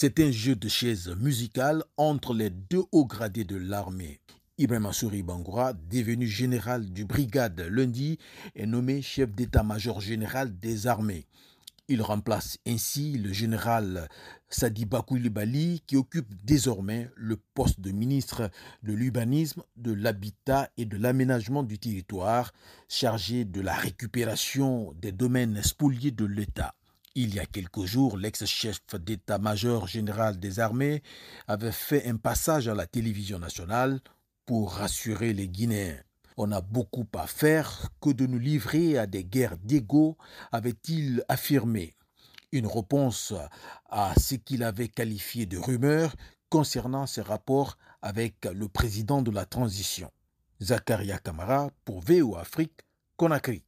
C'est un jeu de chaises musicales entre les deux hauts gradés de l'armée. Ibrahim Assouri Bangoura, devenu général du brigade lundi, est nommé chef d'état-major général des armées. Il remplace ainsi le général Sadi Koulibaly qui occupe désormais le poste de ministre de l'urbanisme, de l'habitat et de l'aménagement du territoire, chargé de la récupération des domaines spoliés de l'État. Il y a quelques jours, l'ex-chef d'état-major général des armées avait fait un passage à la télévision nationale pour rassurer les Guinéens. On a beaucoup à faire que de nous livrer à des guerres d'ego, avait-il affirmé. Une réponse à ce qu'il avait qualifié de rumeur concernant ses rapports avec le président de la transition. Zakaria Kamara pour VO Afrique, Conakry.